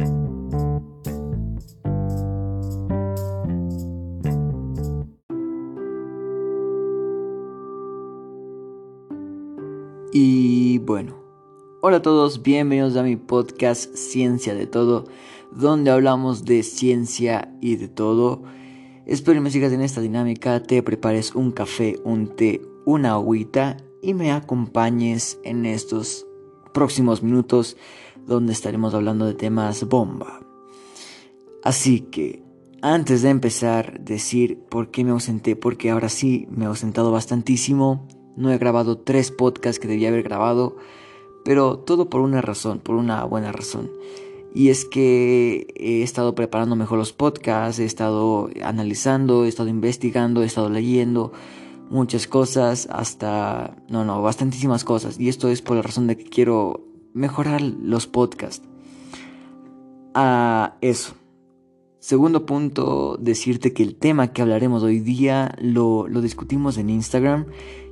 Y bueno, hola a todos, bienvenidos a mi podcast Ciencia de Todo, donde hablamos de ciencia y de todo. Espero que me sigas en esta dinámica, te prepares un café, un té, una agüita y me acompañes en estos próximos minutos donde estaremos hablando de temas bomba. Así que, antes de empezar, decir por qué me ausenté, porque ahora sí me he ausentado bastantísimo no he grabado tres podcasts que debía haber grabado, pero todo por una razón, por una buena razón. Y es que he estado preparando mejor los podcasts, he estado analizando, he estado investigando, he estado leyendo muchas cosas, hasta, no, no, bastantísimas cosas. Y esto es por la razón de que quiero mejorar los podcasts. A eso. Segundo punto, decirte que el tema que hablaremos hoy día lo, lo discutimos en Instagram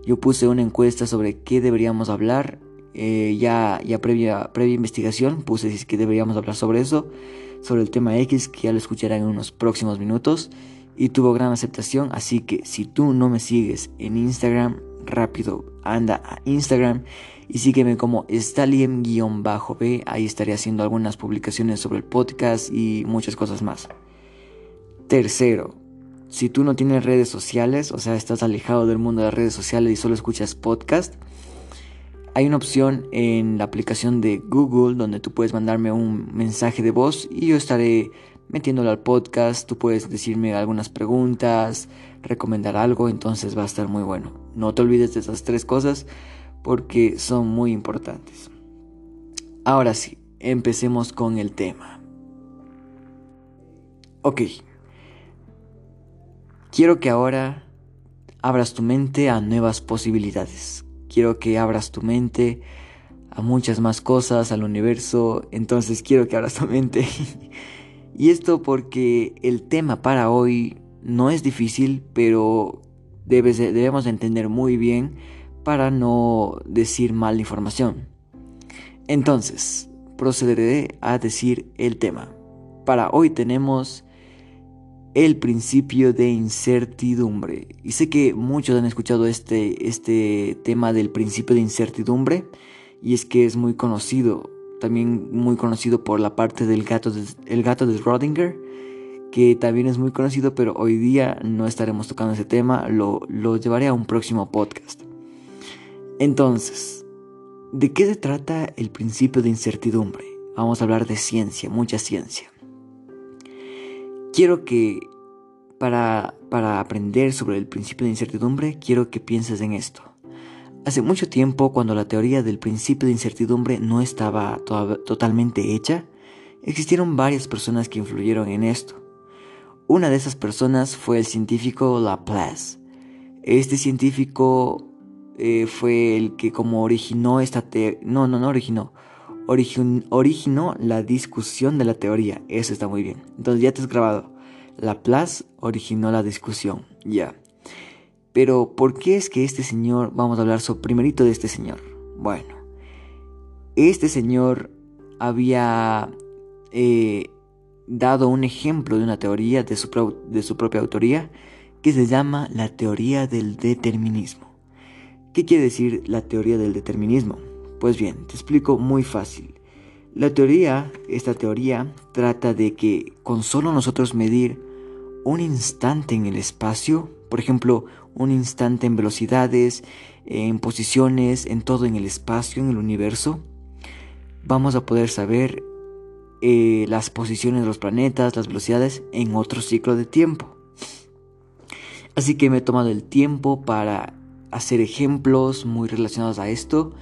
yo puse una encuesta sobre qué deberíamos hablar. Eh, ya ya previa, previa investigación puse si es que deberíamos hablar sobre eso. Sobre el tema X, que ya lo escucharán en unos próximos minutos. Y tuvo gran aceptación. Así que si tú no me sigues en Instagram, rápido anda a Instagram y sígueme como Staliem-B. Ahí estaré haciendo algunas publicaciones sobre el podcast y muchas cosas más. Tercero, si tú no tienes redes sociales, o sea, estás alejado del mundo de las redes sociales y solo escuchas podcast, hay una opción en la aplicación de Google donde tú puedes mandarme un mensaje de voz y yo estaré metiéndolo al podcast. Tú puedes decirme algunas preguntas, recomendar algo, entonces va a estar muy bueno. No te olvides de esas tres cosas porque son muy importantes. Ahora sí, empecemos con el tema. Ok, Quiero que ahora abras tu mente a nuevas posibilidades. Quiero que abras tu mente a muchas más cosas, al universo. Entonces quiero que abras tu mente. y esto porque el tema para hoy no es difícil, pero debes, debemos entender muy bien para no decir mal información. Entonces, procederé a decir el tema. Para hoy tenemos el principio de incertidumbre. Y sé que muchos han escuchado este, este tema del principio de incertidumbre y es que es muy conocido, también muy conocido por la parte del gato de, el gato de Schrödinger, que también es muy conocido, pero hoy día no estaremos tocando ese tema, lo, lo llevaré a un próximo podcast. Entonces, ¿de qué se trata el principio de incertidumbre? Vamos a hablar de ciencia, mucha ciencia quiero que para, para aprender sobre el principio de incertidumbre, quiero que pienses en esto. Hace mucho tiempo, cuando la teoría del principio de incertidumbre no estaba totalmente hecha, existieron varias personas que influyeron en esto. Una de esas personas fue el científico Laplace. Este científico eh, fue el que como originó esta teoría... No, no, no originó. originó la discusión de la teoría. Eso está muy bien. Entonces ya te has grabado. Laplace originó la discusión, ya. Pero, ¿por qué es que este señor, vamos a hablar sobre primerito de este señor? Bueno, este señor había eh, dado un ejemplo de una teoría de su, de su propia autoría que se llama la teoría del determinismo. ¿Qué quiere decir la teoría del determinismo? Pues bien, te explico muy fácil. La teoría, esta teoría, trata de que con solo nosotros medir un instante en el espacio, por ejemplo, un instante en velocidades, en posiciones, en todo en el espacio, en el universo, vamos a poder saber eh, las posiciones de los planetas, las velocidades en otro ciclo de tiempo. Así que me he tomado el tiempo para hacer ejemplos muy relacionados a esto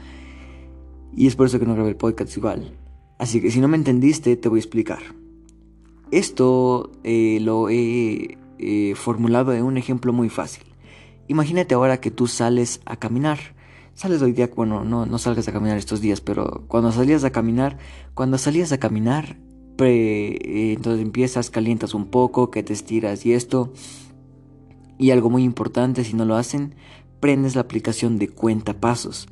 y es por eso que no grabé el podcast igual. Así que si no me entendiste, te voy a explicar. Esto eh, lo he eh, formulado en un ejemplo muy fácil. Imagínate ahora que tú sales a caminar. Sales hoy día, bueno, no, no salgas a caminar estos días, pero cuando salías a caminar, cuando salías a caminar, eh, entonces empiezas, calientas un poco, que te estiras y esto. Y algo muy importante, si no lo hacen, prendes la aplicación de cuenta pasos.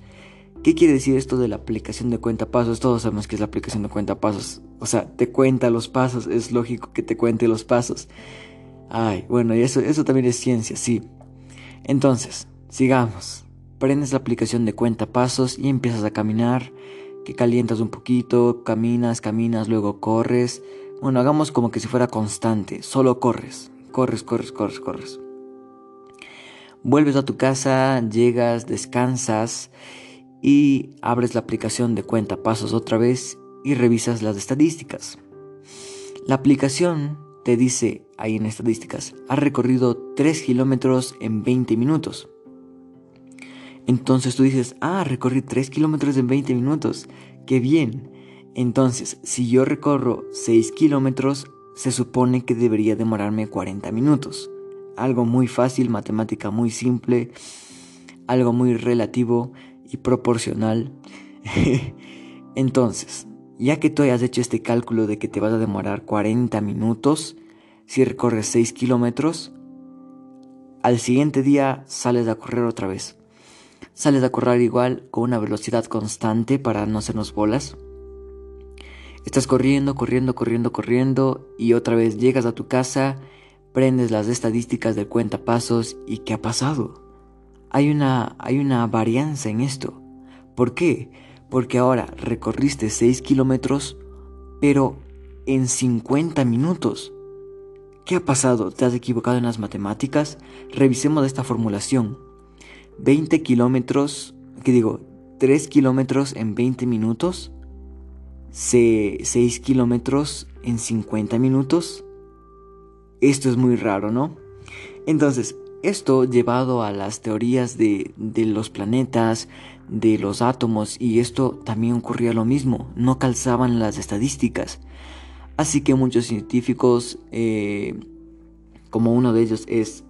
¿Qué quiere decir esto de la aplicación de cuenta pasos? Todos sabemos que es la aplicación de cuenta pasos. O sea, te cuenta los pasos, es lógico que te cuente los pasos. Ay, bueno, y eso, eso también es ciencia, sí. Entonces, sigamos. Prendes la aplicación de cuenta pasos y empiezas a caminar, que calientas un poquito, caminas, caminas, luego corres. Bueno, hagamos como que si fuera constante, solo corres, corres, corres, corres, corres. Vuelves a tu casa, llegas, descansas y abres la aplicación de cuenta pasos otra vez y revisas las estadísticas. La aplicación te dice ahí en estadísticas, has recorrido 3 kilómetros en 20 minutos. Entonces tú dices, ah, recorrí 3 kilómetros en 20 minutos, qué bien. Entonces, si yo recorro 6 kilómetros, se supone que debería demorarme 40 minutos. Algo muy fácil, matemática muy simple, algo muy relativo y proporcional. Entonces, ya que tú hayas hecho este cálculo de que te vas a demorar 40 minutos si recorres 6 kilómetros, al siguiente día sales a correr otra vez. Sales a correr igual con una velocidad constante para no hacernos bolas. Estás corriendo, corriendo, corriendo, corriendo y otra vez llegas a tu casa, prendes las estadísticas del cuentapasos y ¿qué ha pasado? hay una, hay una varianza en esto. ¿Por qué? Porque ahora recorriste 6 kilómetros, pero en 50 minutos. ¿Qué ha pasado? ¿Te has equivocado en las matemáticas? Revisemos esta formulación. 20 kilómetros, ¿qué digo? 3 kilómetros en 20 minutos. 6 kilómetros en 50 minutos. Esto es muy raro, ¿no? Entonces, esto llevado a las teorías de, los planetas, de los átomos, y esto también ocurría lo mismo, no calzaban las estadísticas. Así que muchos científicos, eh, como uno de ellos es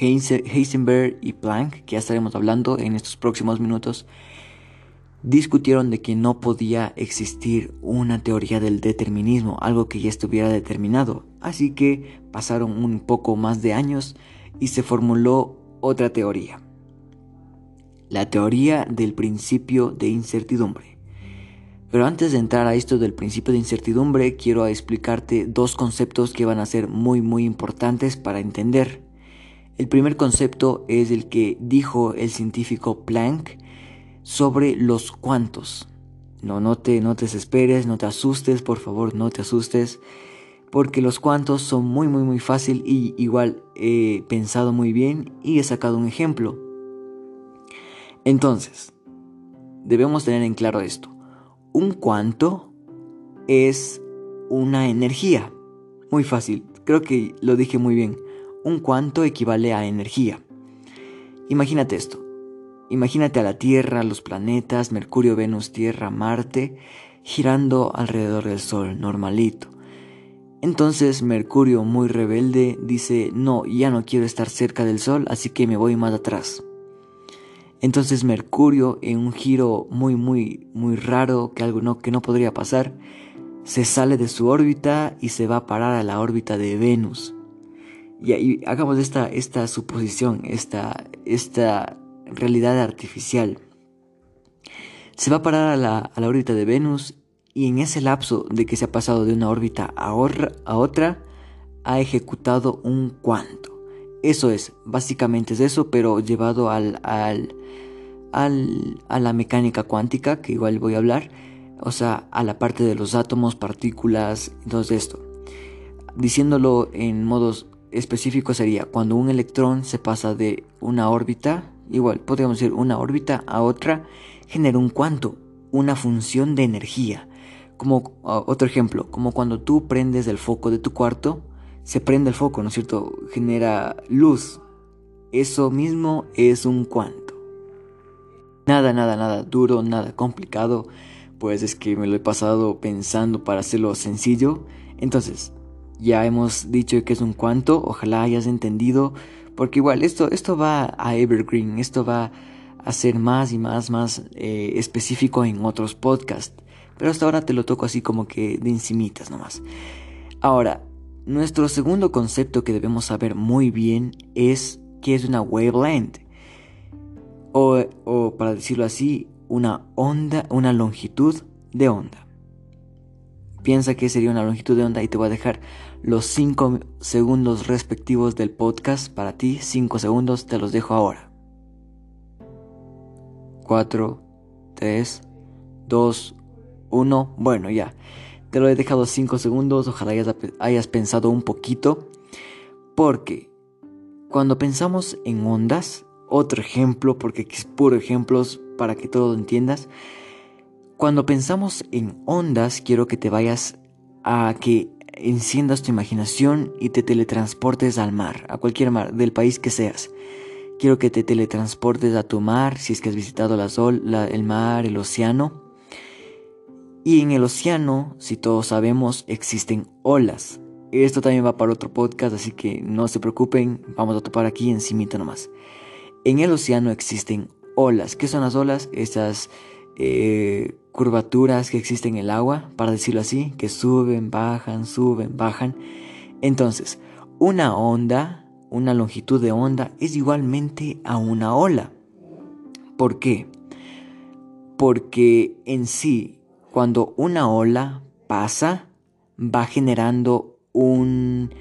Heisenberg y Planck, que ya estaremos hablando en estos próximos minutos, discutieron de que no podía existir una teoría del determinismo, algo que ya estuviera determinado. Así que pasaron un poco más de años y se formuló otra teoría, la teoría del principio de incertidumbre. Pero antes de entrar a esto del principio de incertidumbre, quiero explicarte dos conceptos que van a ser muy muy importantes para entender. El primer concepto es el que dijo el científico Planck sobre los cuantos. No, no te, no te desesperes, no te asustes, por favor, no te asustes porque los cuantos son muy muy muy fácil y igual he pensado muy bien y he sacado un ejemplo. Entonces, debemos tener en claro esto. Un cuanto es una energía. Muy fácil, creo que lo dije muy bien. Un cuanto equivale a energía. Imagínate esto. Imagínate a la Tierra, los planetas, Mercurio, Venus, Tierra, Marte, girando alrededor del Sol, normalito. Entonces Mercurio, muy rebelde, dice, no, ya no quiero estar cerca del Sol, así que me voy más atrás. Entonces Mercurio, en un giro muy, muy, muy raro, que algo no, que no podría pasar, se sale de su órbita y se va a parar a la órbita de Venus. Y ahí hagamos esta, esta suposición, esta, esta realidad artificial. Se va a parar a la, a la órbita de Venus y en ese lapso de que se ha pasado de una órbita a, otra, ha ejecutado un cuanto. Eso es, básicamente es eso, pero llevado al, al, al, a la mecánica cuántica, que igual voy a hablar, o sea, a la parte de los átomos, partículas, todo esto. Diciéndolo en modos específicos sería cuando un electrón se pasa de una órbita, igual podríamos decir una órbita a otra, genera un cuanto, una función de energía. Como otro ejemplo, como cuando tú prendes el foco de tu cuarto, se prende el foco, ¿no es cierto? Genera luz. Eso mismo es un cuanto. Nada, nada, nada duro, nada complicado. Pues es que me lo he pasado pensando para hacerlo sencillo. Entonces, ya hemos dicho que es un cuanto. Ojalá hayas entendido. Porque igual esto, esto va a Evergreen. Esto va a ser más y más, más eh, específico en otros podcasts. Pero hasta ahora te lo toco así como que de encimitas nomás. Ahora, nuestro segundo concepto que debemos saber muy bien es que es una wavelength. O, o para decirlo así, una onda, una longitud de onda. Piensa que sería una longitud de onda y te voy a dejar los 5 segundos respectivos del podcast para ti. 5 segundos te los dejo ahora. 4, 3, 2, 1. Bueno, ya. Te lo he dejado 5 segundos. Ojalá hayas, hayas pensado un poquito. Porque cuando pensamos en ondas, otro ejemplo, porque es puro ejemplos para que todo lo entiendas. Cuando pensamos en ondas, quiero que te vayas a que enciendas tu imaginación y te teletransportes al mar, a cualquier mar, del país que seas. Quiero que te teletransportes a tu mar, si es que has visitado la sol, el mar, el océano. Y en el océano, si todos sabemos, existen olas. Esto también va para otro podcast, así que no se preocupen, vamos a topar aquí encimita nomás. En el océano existen olas. ¿Qué son las olas? Estas eh, curvaturas que existen en el agua, para decirlo así, que suben, bajan, suben, bajan. Entonces, una onda, una longitud de onda, es igualmente a una ola. ¿Por qué? Porque en sí, cuando una ola pasa, va generando un,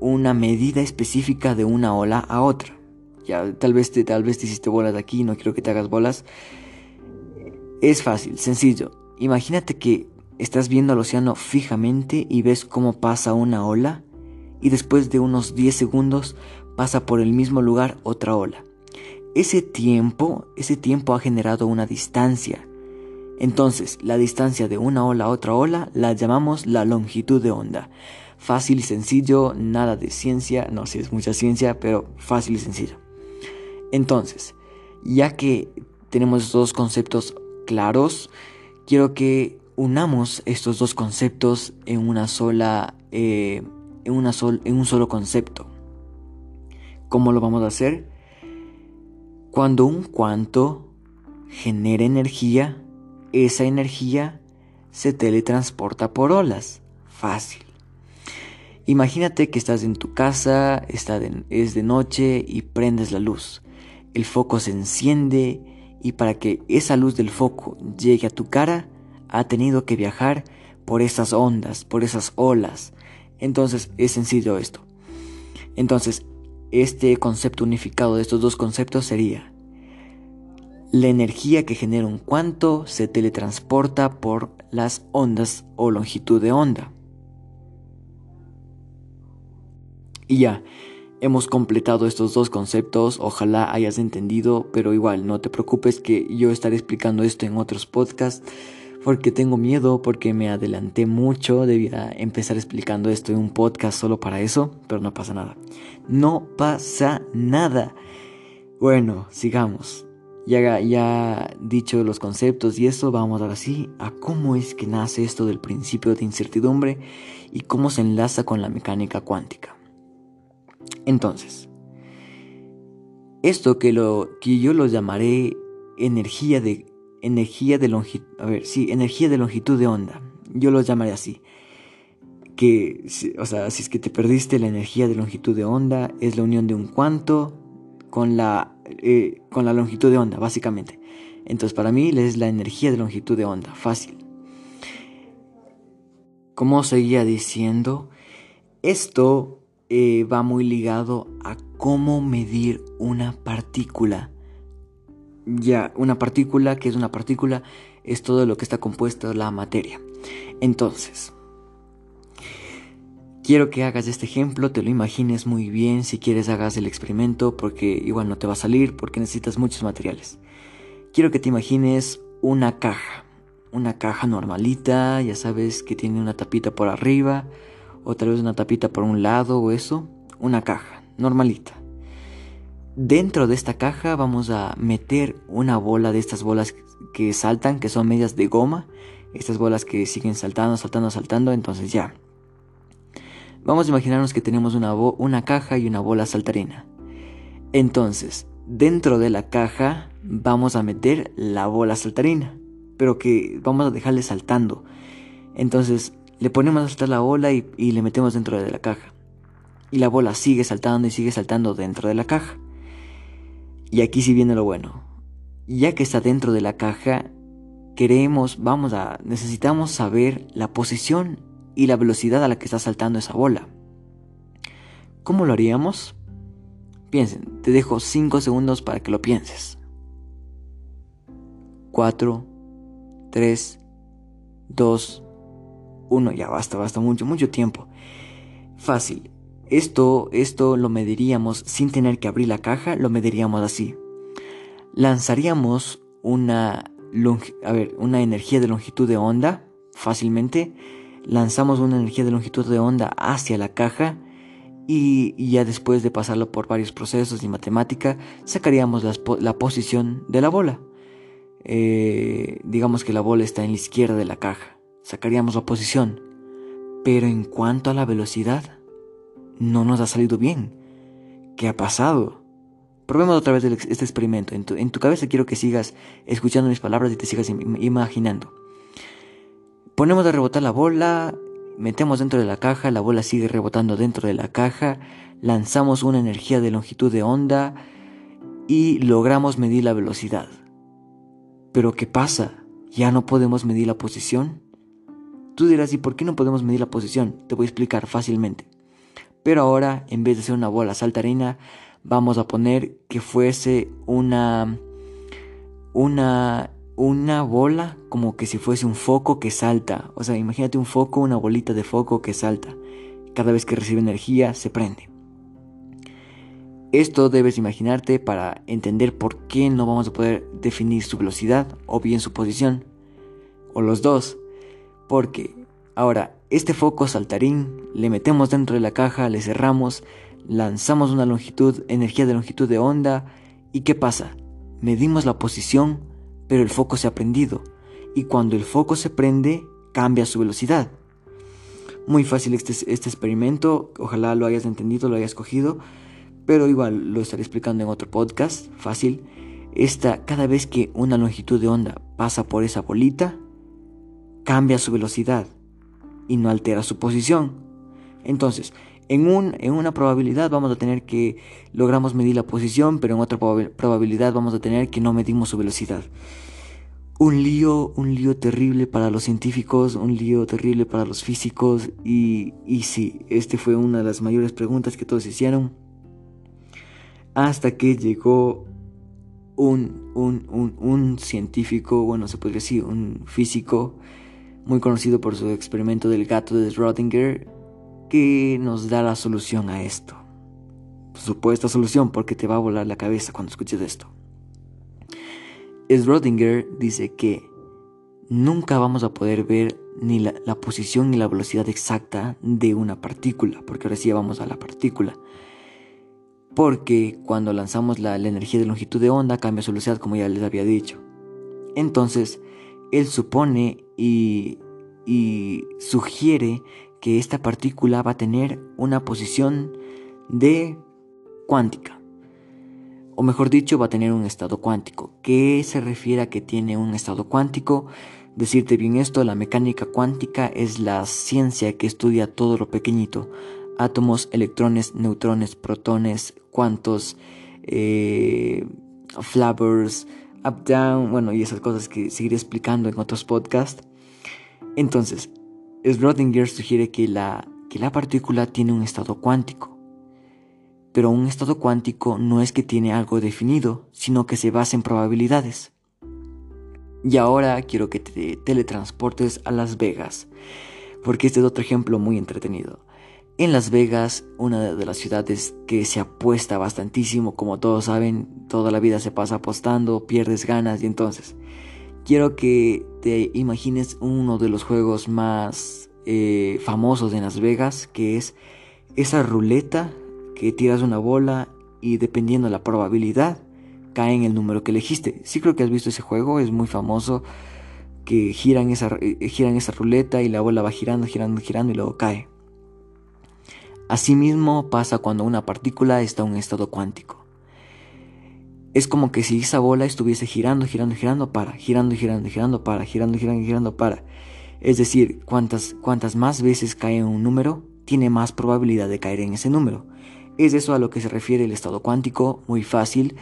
una medida específica de una ola a otra. Ya, tal vez te, tal vez te hiciste bolas aquí, no quiero que te hagas bolas. Es fácil, sencillo. Imagínate que estás viendo al océano fijamente y ves cómo pasa una ola y después de unos 10 segundos pasa por el mismo lugar otra ola. Ese tiempo, ese tiempo ha generado una distancia. Entonces, la distancia de una ola a otra ola la llamamos la longitud de onda. Fácil y sencillo, nada de ciencia, no sé si es mucha ciencia, pero fácil y sencillo. Entonces, ya que tenemos estos dos conceptos claros, quiero que unamos estos dos conceptos en una sola, eh, en, una en un solo concepto. ¿Cómo lo vamos a hacer? Cuando un cuanto genera energía, esa energía se teletransporta por olas. Fácil. Imagínate que estás en tu casa, está es de noche y prendes la luz. El foco se enciende y para que esa luz del foco llegue a tu cara, ha tenido que viajar por esas ondas, por esas olas. Entonces es sencillo esto. Entonces, este concepto unificado de estos dos conceptos sería la energía que genera un cuanto se teletransporta por las ondas o longitud de onda. Y ya, Hemos completado estos dos conceptos, ojalá hayas entendido, pero igual no te preocupes que yo estaré explicando esto en otros podcasts porque tengo miedo, porque me adelanté mucho, debía empezar explicando esto en un podcast solo para eso, pero no pasa nada. No pasa nada. Bueno, sigamos. Ya, ya dicho los conceptos y eso, vamos ahora sí a cómo es que nace esto del principio de incertidumbre y cómo se enlaza con la mecánica cuántica. Entonces, esto que, lo, que yo lo llamaré energía de, energía de longitud, a ver, sí, energía de longitud de onda, yo lo llamaré así. Que, o sea, si es que te perdiste la energía de longitud de onda, es la unión de un cuanto con la, eh, con la longitud de onda, básicamente. Entonces, para mí es la energía de longitud de onda, fácil. Como seguía diciendo, esto eh, va muy ligado a cómo medir una partícula. Ya, una partícula, que es una partícula, es todo lo que está compuesto la materia. Entonces, quiero que hagas este ejemplo, te lo imagines muy bien, si quieres hagas el experimento, porque igual no te va a salir, porque necesitas muchos materiales. Quiero que te imagines una caja, una caja normalita, ya sabes que tiene una tapita por arriba, o tal vez una tapita por un lado o eso, una caja normalita. Dentro de esta caja vamos a meter una bola de estas bolas que saltan, que son medias de goma, estas bolas que siguen saltando, saltando, saltando, entonces ya. Vamos a imaginarnos que tenemos una, una caja y una bola saltarina. Entonces, dentro de la caja vamos a meter la bola saltarina, pero que vamos a dejarle saltando. Entonces, le ponemos a saltar la bola y, le metemos dentro de la caja. Y la bola sigue saltando y sigue saltando dentro de la caja. Y aquí sí viene lo bueno. ya que está dentro de la caja, queremos, vamos a, necesitamos saber la posición y la velocidad a la que está saltando esa bola. ¿Cómo lo haríamos? Piensen, te dejo 5 segundos para que lo pienses. 4, 3, 2, 1, ya basta, basta mucho, mucho tiempo. Fácil. Esto, esto lo mediríamos sin tener que abrir la caja, lo mediríamos así. Lanzaríamos una, a ver, una energía de longitud de onda fácilmente. Lanzamos una energía de longitud de onda hacia la caja y, ya después de pasarlo por varios procesos y matemática, sacaríamos la, posición de la bola. Eh, digamos que la bola está en la izquierda de la caja. Sacaríamos la posición. Pero en cuanto a la velocidad, no nos ha salido bien. ¿Qué ha pasado? Probemos otra vez este experimento. En tu, en tu cabeza quiero que sigas escuchando mis palabras y te sigas imaginando. Ponemos a rebotar la bola, metemos dentro de la caja, la bola sigue rebotando dentro de la caja, lanzamos una energía de longitud de onda y logramos medir la velocidad. Pero ¿qué pasa? ¿Ya no podemos medir la posición? Tú dirás, ¿y por qué no podemos medir la posición? Te voy a explicar fácilmente. Pero ahora, en vez de ser una bola saltarina, vamos a poner que fuese una una una bola como que si fuese un foco que salta. O sea, imagínate un foco, una bolita de foco que salta. Cada vez que recibe energía se prende. Esto debes imaginarte para entender por qué no vamos a poder definir su velocidad o bien su posición. O los dos. Porque ahora, este foco saltarín le metemos dentro de la caja, le cerramos, lanzamos una longitud, energía de longitud de onda. ¿Y qué pasa? Medimos la posición pero el foco se ha prendido y cuando el foco se prende cambia su velocidad. Muy fácil este, este experimento, ojalá lo hayas entendido, lo hayas cogido, pero igual lo estaré explicando en otro podcast, fácil. Esta, cada vez que una longitud de onda pasa por esa bolita, cambia su velocidad y no altera su posición. Entonces, en, un, en una probabilidad vamos a tener que logramos medir la posición, pero en otra probabilidad vamos a tener que no medimos su velocidad. Un lío, un lío terrible para los científicos, un lío terrible para los físicos y, y sí, este fue una de las mayores preguntas que todos hicieron. Hasta que llegó un, un, un, un científico, bueno, se podría decir, un físico muy conocido por su experimento del gato de Schrödinger, que nos da la solución a esto. Supuesta solución porque te va a volar la cabeza cuando escuches esto. Schrödinger dice que nunca vamos a poder ver ni la, posición ni la velocidad exacta de una partícula, porque ahora sí vamos a la partícula. Porque cuando lanzamos la, energía de longitud de onda cambia su velocidad, como ya les había dicho. Entonces, él supone y, y sugiere que esta partícula va a tener una posición de cuántica. O mejor dicho, va a tener un estado cuántico. ¿Qué se refiere a que tiene un estado cuántico? Decirte bien esto, la mecánica cuántica es la ciencia que estudia todo lo pequeñito. Átomos, electrones, neutrones, protones, cuantos, eh, flavors, up, down, bueno, y esas cosas que seguiré explicando en otros podcasts. Entonces, Schrödinger sugiere que la, que la partícula tiene un estado cuántico. Pero un estado cuántico no es que tiene algo definido, sino que se basa en probabilidades. Y ahora quiero que te teletransportes a Las Vegas, porque este es otro ejemplo muy entretenido. En Las Vegas, una de las ciudades que se apuesta bastantísimo, como todos saben, toda la vida se pasa apostando, pierdes ganas y entonces quiero que te imagines uno de los juegos más eh, famosos en Las Vegas, que es esa ruleta que tiras una bola y dependiendo de la probabilidad cae en el número que elegiste. Sí creo que has visto ese juego, es muy famoso, que giran esa, eh, giran esa ruleta y la bola va girando, girando, girando y luego cae. Asimismo pasa cuando una partícula está en un estado cuántico es como que si esa bola estuviese girando, girando, girando, para, girando, girando, girando, para, girando, girando, girando, para. Es decir, cuantas, cuantas más veces cae en un número, tiene más probabilidad de caer en ese número. Es eso a lo que se refiere el estado cuántico, muy fácil.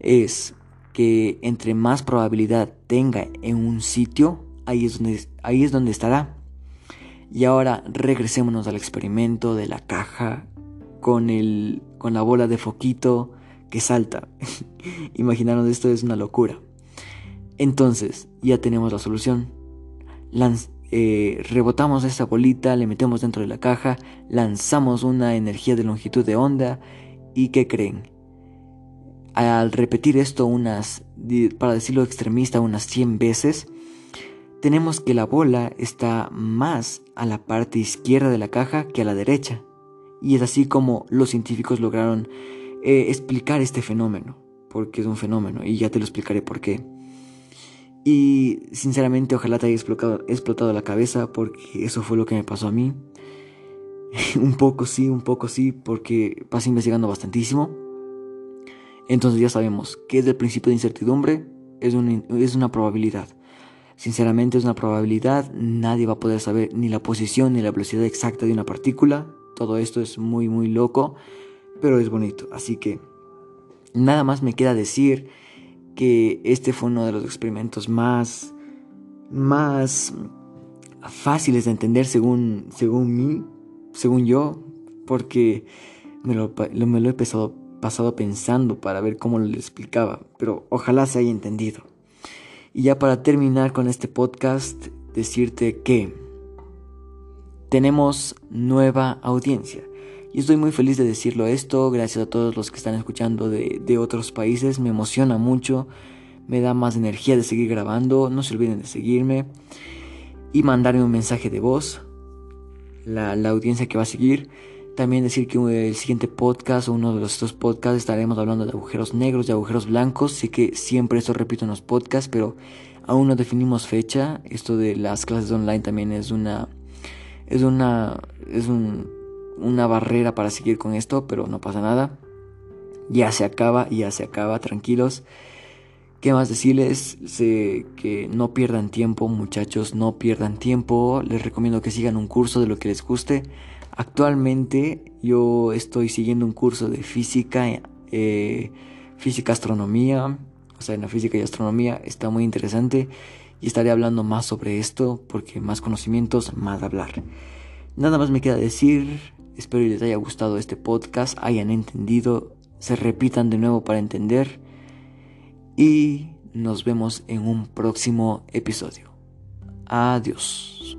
Es que entre más probabilidad tenga en un sitio, ahí es donde, ahí es donde estará. Y ahora regresémonos al experimento de la caja con, el, con la bola de foquito que salta. Imaginaron esto es una locura. Entonces, ya tenemos la solución. Eh, rebotamos esa bolita, le metemos dentro de la caja, lanzamos una energía de longitud de onda y ¿qué creen? Al repetir esto unas, para decirlo extremista, unas 100 veces, tenemos que la bola está más a la parte izquierda de la caja que a la derecha. Y es así como los científicos lograron eh, explicar este fenómeno, porque es un fenómeno, y ya te lo explicaré por qué. Y sinceramente ojalá te haya explotado, explotado la cabeza, porque eso fue lo que me pasó a mí. un poco sí, un poco sí, porque pasé investigando bastantísimo. Entonces ya sabemos que es el principio de incertidumbre, es, es una probabilidad. Sinceramente es una probabilidad, nadie va a poder saber ni la posición ni la velocidad exacta de una partícula. Todo esto es muy muy loco, pero es bonito. Así que nada más me queda decir que este fue uno de los experimentos más más fáciles de entender según según mí, según yo, porque me lo, me lo he pasado, pasado pensando para ver cómo lo explicaba, pero ojalá se haya entendido. Y ya para terminar con este podcast, decirte que tenemos nueva audiencia. Y estoy muy feliz de decirlo esto, gracias a todos los que están escuchando de, de otros países, me emociona mucho, me da más energía de seguir grabando, no se olviden de seguirme y mandarme un mensaje de voz, la, la audiencia que va a seguir. También decir que el siguiente podcast o uno de los dos podcasts estaremos hablando de agujeros negros y agujeros blancos. Sé que siempre esto repito en los podcasts, pero aún no definimos fecha. Esto de las clases online también es una es una es una barrera para seguir con esto, pero no pasa nada. Ya se acaba, ya se acaba, tranquilos. ¿Qué más decirles? Sé que no pierdan tiempo, muchachos, no pierdan tiempo. Les recomiendo que sigan un curso de lo que les guste. Actualmente yo estoy siguiendo un curso de física, eh, física astronomía, o sea, en la física y astronomía está muy interesante y estaré hablando más sobre esto porque más conocimientos, más hablar. Nada más me queda decir, Espero les haya gustado este podcast, hayan entendido, se repitan de nuevo para entender y nos vemos en un próximo episodio. Adiós.